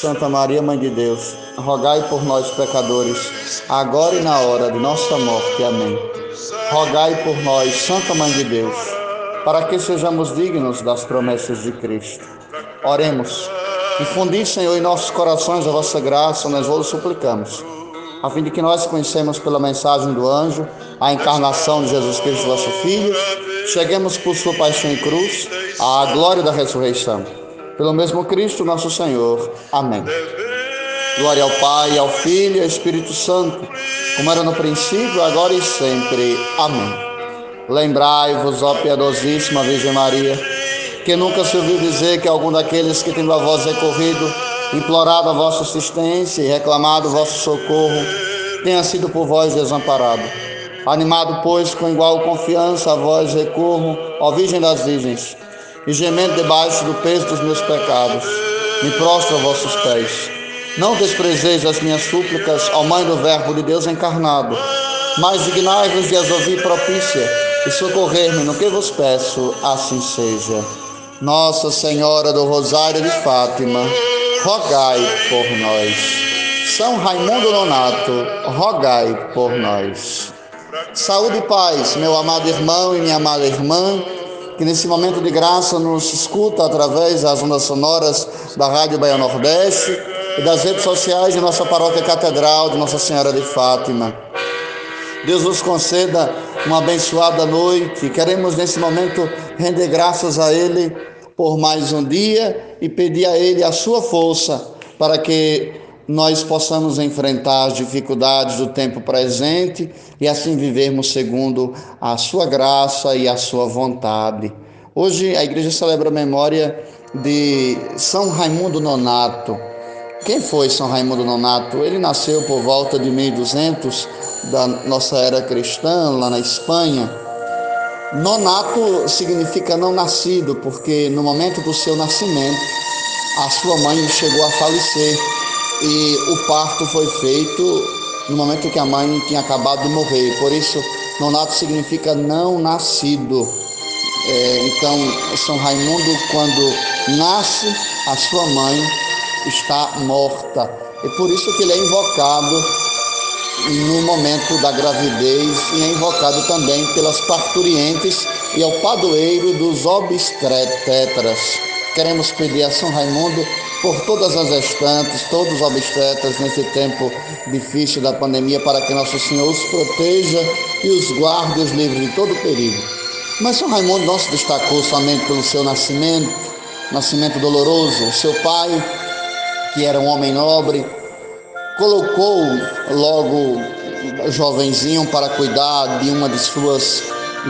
Santa Maria, Mãe de Deus, rogai por nós, pecadores, agora e na hora de nossa morte. Amém. Rogai por nós, Santa Mãe de Deus, para que sejamos dignos das promessas de Cristo. Oremos. Infundi, Senhor, em nossos corações a vossa graça, nós vos suplicamos, a fim de que nós conhecemos pela mensagem do anjo a encarnação de Jesus Cristo, vosso Filho, cheguemos por sua paixão e cruz à glória da ressurreição pelo mesmo Cristo nosso Senhor. Amém. Glória ao Pai, ao Filho e ao Espírito Santo, como era no princípio, agora e sempre. Amém. Lembrai-vos, ó piedosíssima Virgem Maria, que nunca se ouviu dizer que algum daqueles que tendo a vós recorrido, implorado a vossa assistência e reclamado o vosso socorro, tenha sido por vós desamparado. Animado, pois, com igual confiança a vós recorro, ó Virgem das Virgens, e gemendo debaixo do peso dos meus pecados, me prostro a vossos pés. Não desprezeis as minhas súplicas, ó Mãe do Verbo de Deus encarnado, mas dignai-vos de as ouvir propícia e socorrer-me no que vos peço, assim seja. Nossa Senhora do Rosário de Fátima, rogai por nós. São Raimundo Nonato, rogai por nós. Saúde e paz, meu amado irmão e minha amada irmã que nesse momento de graça nos escuta através das ondas sonoras da Rádio Bahia Nordeste e das redes sociais de nossa paróquia catedral de Nossa Senhora de Fátima. Deus nos conceda uma abençoada noite. Queremos nesse momento render graças a Ele por mais um dia e pedir a Ele a sua força para que nós possamos enfrentar as dificuldades do tempo presente e assim vivermos segundo a sua graça e a sua vontade. Hoje a igreja celebra a memória de São Raimundo Nonato. Quem foi São Raimundo Nonato? Ele nasceu por volta de 1200 da nossa era cristã, lá na Espanha. Nonato significa não nascido, porque no momento do seu nascimento, a sua mãe chegou a falecer e o parto foi feito no momento que a mãe tinha acabado de morrer. Por isso, nonato significa não nascido. É, então, São Raimundo, quando nasce, a sua mãe está morta. E por isso que ele é invocado no momento da gravidez e é invocado também pelas parturientes e ao padroeiro dos obstetras. Queremos pedir a São Raimundo por todas as gestantes, todos os obstetras nesse tempo difícil da pandemia, para que Nosso Senhor os proteja e os guarde os livre de todo perigo. Mas São Raimundo não se destacou somente pelo seu nascimento, nascimento doloroso. Seu pai, que era um homem nobre, colocou logo jovenzinho para cuidar de uma de suas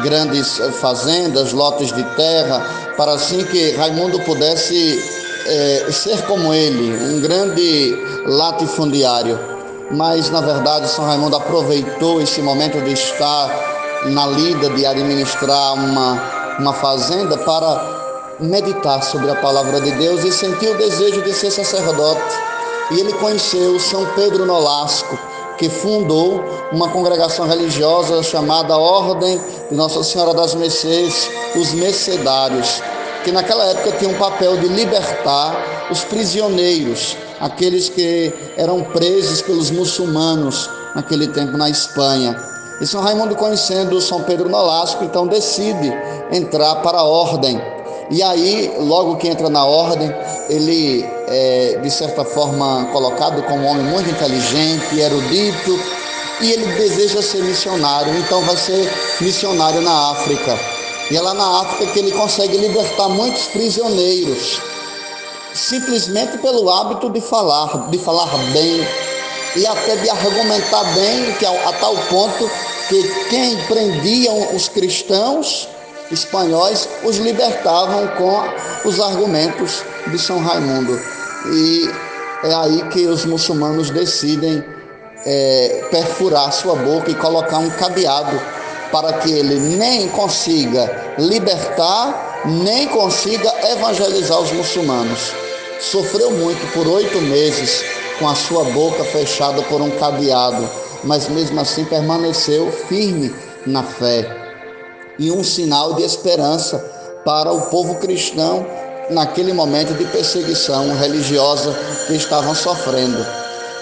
grandes fazendas, lotes de terra, para assim que Raimundo pudesse é, ser como ele, um grande latifundiário. Mas, na verdade, São Raimundo aproveitou esse momento de estar na lida, de administrar uma, uma fazenda, para meditar sobre a palavra de Deus e sentiu o desejo de ser sacerdote. E ele conheceu São Pedro Nolasco, que fundou uma congregação religiosa chamada Ordem de Nossa Senhora das Mercês, os Mercedários que naquela época tinha um papel de libertar os prisioneiros, aqueles que eram presos pelos muçulmanos naquele tempo na Espanha. E São Raimundo, conhecendo São Pedro Nolasco, então decide entrar para a ordem. E aí, logo que entra na ordem, ele é, de certa forma, colocado como um homem muito inteligente, erudito, e ele deseja ser missionário, então vai ser missionário na África. E é lá na África que ele consegue libertar muitos prisioneiros, simplesmente pelo hábito de falar, de falar bem e até de argumentar bem, que a, a tal ponto que quem prendiam os cristãos espanhóis os libertavam com os argumentos de São Raimundo. E é aí que os muçulmanos decidem é, perfurar sua boca e colocar um cadeado para que ele nem consiga libertar, nem consiga evangelizar os muçulmanos. Sofreu muito por oito meses com a sua boca fechada por um cadeado, mas mesmo assim permaneceu firme na fé. E um sinal de esperança para o povo cristão naquele momento de perseguição religiosa que estavam sofrendo.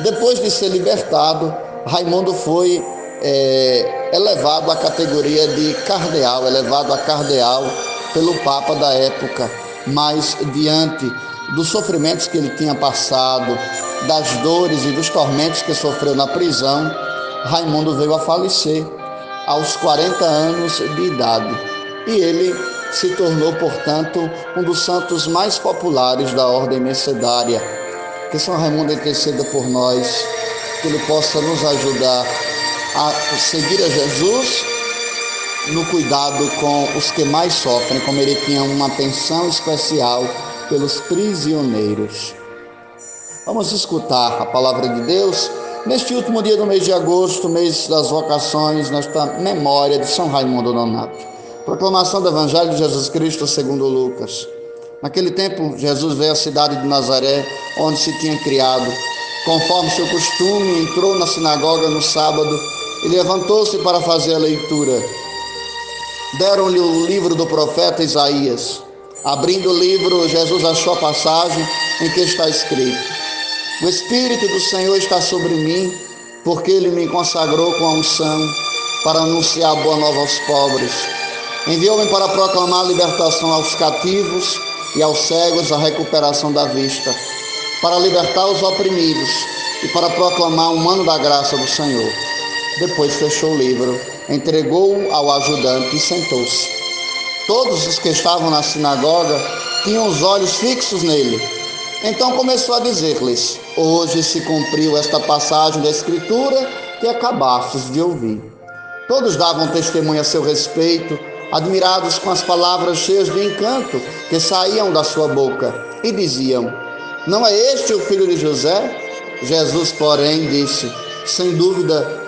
Depois de ser libertado, Raimundo foi é, elevado à categoria de cardeal, elevado a cardeal pelo Papa da época, mas diante dos sofrimentos que ele tinha passado, das dores e dos tormentos que sofreu na prisão, Raimundo veio a falecer aos 40 anos de idade. E ele se tornou, portanto, um dos santos mais populares da ordem mercedária. Que São Raimundo interceda por nós, que ele possa nos ajudar a seguir a Jesus no cuidado com os que mais sofrem, como ele tinha uma atenção especial pelos prisioneiros. Vamos escutar a palavra de Deus neste último dia do mês de agosto, mês das vocações, nesta memória de São Raimundo Nonato. Proclamação do Evangelho de Jesus Cristo segundo Lucas. Naquele tempo, Jesus veio à cidade de Nazaré, onde se tinha criado. Conforme seu costume, entrou na sinagoga no sábado e levantou-se para fazer a leitura. Deram-lhe o livro do profeta Isaías. Abrindo o livro, Jesus achou a passagem em que está escrito: O Espírito do Senhor está sobre mim, porque ele me consagrou com a unção para anunciar a boa nova aos pobres Enviou-me para proclamar a libertação aos cativos e aos cegos a recuperação da vista, para libertar os oprimidos e para proclamar um ano da graça do Senhor. Depois fechou o livro, entregou-o ao ajudante e sentou-se. Todos os que estavam na sinagoga tinham os olhos fixos nele. Então começou a dizer-lhes: Hoje se cumpriu esta passagem da Escritura que acabastes de ouvir. Todos davam testemunho a seu respeito admirados com as palavras cheias de encanto que saíam da sua boca, e diziam: Não é este o filho de José? Jesus, porém, disse: Sem dúvida,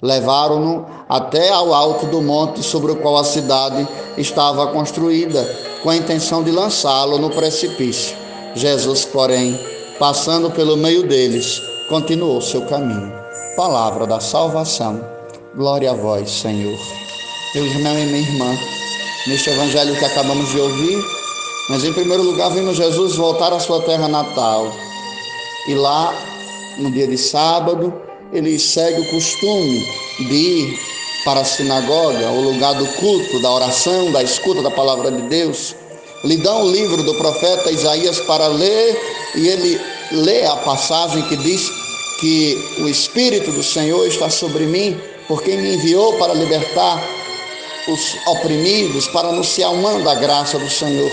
Levaram-no até ao alto do monte sobre o qual a cidade estava construída, com a intenção de lançá-lo no precipício. Jesus, porém, passando pelo meio deles, continuou seu caminho. Palavra da salvação. Glória a vós, Senhor. Meu irmão e minha irmã, neste evangelho que acabamos de ouvir, mas em primeiro lugar, vimos Jesus voltar à sua terra natal. E lá, no dia de sábado, ele segue o costume de ir para a sinagoga, o lugar do culto, da oração, da escuta da palavra de Deus. Lhe dão o livro do profeta Isaías para ler e ele lê a passagem que diz que o Espírito do Senhor está sobre mim, porque me enviou para libertar os oprimidos, para anunciar o ano da graça do Senhor.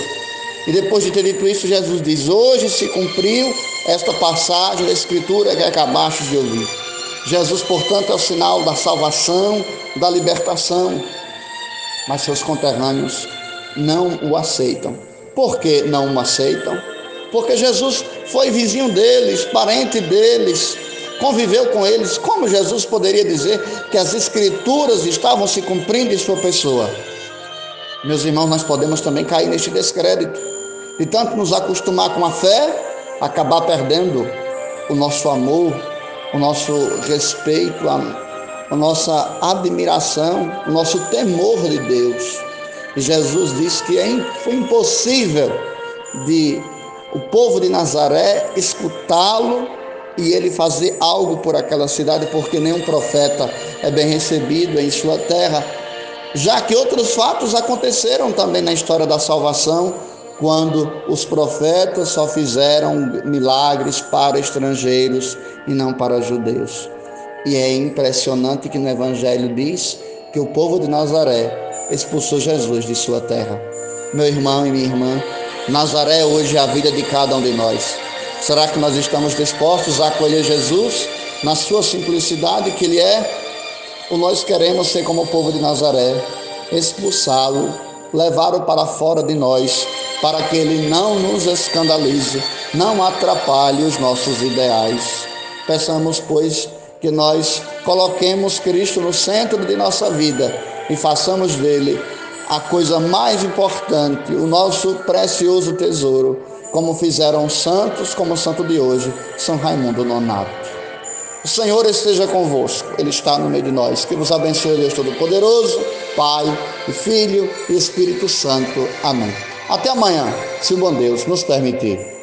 E depois de ter dito isso, Jesus diz: Hoje se cumpriu esta passagem da Escritura que acabaste de ouvir. Jesus, portanto, é o sinal da salvação, da libertação. Mas seus conterrâneos não o aceitam. Por que não o aceitam? Porque Jesus foi vizinho deles, parente deles, conviveu com eles. Como Jesus poderia dizer que as Escrituras estavam se cumprindo em sua pessoa? Meus irmãos, nós podemos também cair neste descrédito. E tanto nos acostumar com a fé, acabar perdendo o nosso amor, o nosso respeito, a, a nossa admiração, o nosso temor de Deus. Jesus disse que é, foi impossível de o povo de Nazaré escutá-lo e ele fazer algo por aquela cidade, porque nenhum profeta é bem recebido em sua terra, já que outros fatos aconteceram também na história da salvação, quando os profetas só fizeram milagres para estrangeiros e não para judeus. E é impressionante que no Evangelho diz que o povo de Nazaré expulsou Jesus de sua terra. Meu irmão e minha irmã, Nazaré hoje é a vida de cada um de nós. Será que nós estamos dispostos a acolher Jesus na sua simplicidade que ele é? Ou nós queremos ser como o povo de Nazaré, expulsá-lo, levá-lo para fora de nós, para que ele não nos escandalize, não atrapalhe os nossos ideais. Peçamos, pois, que nós coloquemos Cristo no centro de nossa vida e façamos dele a coisa mais importante, o nosso precioso tesouro como fizeram os santos, como o santo de hoje, São Raimundo Nonato. O Senhor esteja convosco, Ele está no meio de nós. Que vos abençoe, Deus Todo-Poderoso, Pai, e Filho e Espírito Santo. Amém. Até amanhã, se o bom Deus nos permitir.